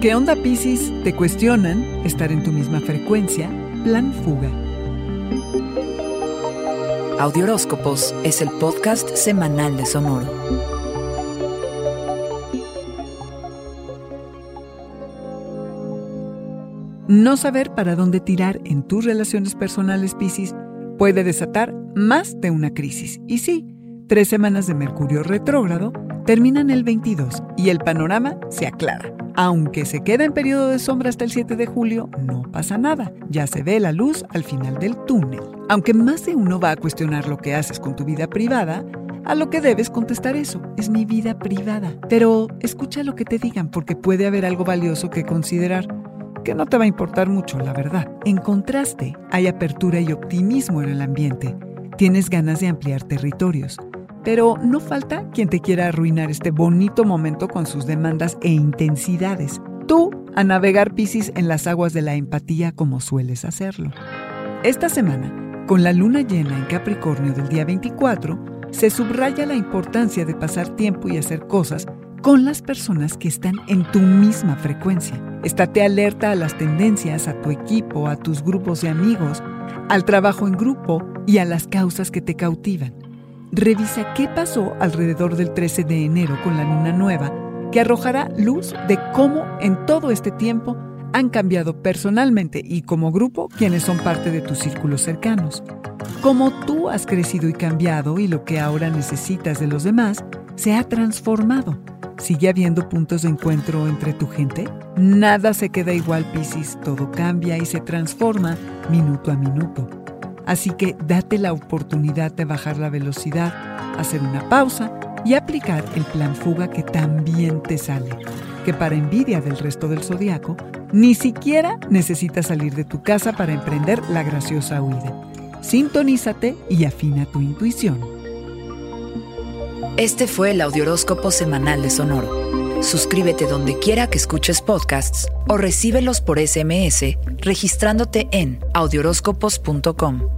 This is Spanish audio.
¿Qué onda Piscis? Te cuestionan estar en tu misma frecuencia, plan fuga. Audioróscopos es el podcast semanal de Sonoro. No saber para dónde tirar en tus relaciones personales, Piscis, puede desatar más de una crisis. Y sí, tres semanas de Mercurio retrógrado terminan el 22 y el panorama se aclara. Aunque se queda en periodo de sombra hasta el 7 de julio, no pasa nada. Ya se ve la luz al final del túnel. Aunque más de uno va a cuestionar lo que haces con tu vida privada, a lo que debes contestar eso, es mi vida privada. Pero escucha lo que te digan porque puede haber algo valioso que considerar, que no te va a importar mucho, la verdad. En contraste, hay apertura y optimismo en el ambiente. Tienes ganas de ampliar territorios pero no falta quien te quiera arruinar este bonito momento con sus demandas e intensidades. Tú a navegar Piscis en las aguas de la empatía como sueles hacerlo. Esta semana, con la luna llena en Capricornio del día 24, se subraya la importancia de pasar tiempo y hacer cosas con las personas que están en tu misma frecuencia. Estate alerta a las tendencias, a tu equipo, a tus grupos de amigos, al trabajo en grupo y a las causas que te cautivan. Revisa qué pasó alrededor del 13 de enero con la luna nueva, que arrojará luz de cómo en todo este tiempo han cambiado personalmente y como grupo quienes son parte de tus círculos cercanos. Cómo tú has crecido y cambiado y lo que ahora necesitas de los demás se ha transformado. ¿Sigue habiendo puntos de encuentro entre tu gente? Nada se queda igual, Piscis, todo cambia y se transforma minuto a minuto. Así que date la oportunidad de bajar la velocidad, hacer una pausa y aplicar el plan fuga que también te sale, que para envidia del resto del zodiaco, ni siquiera necesitas salir de tu casa para emprender la graciosa huida. Sintonízate y afina tu intuición. Este fue el Audioróscopo Semanal de Sonoro. Suscríbete donde quiera que escuches podcasts o recíbelos por SMS registrándote en audioróscopos.com.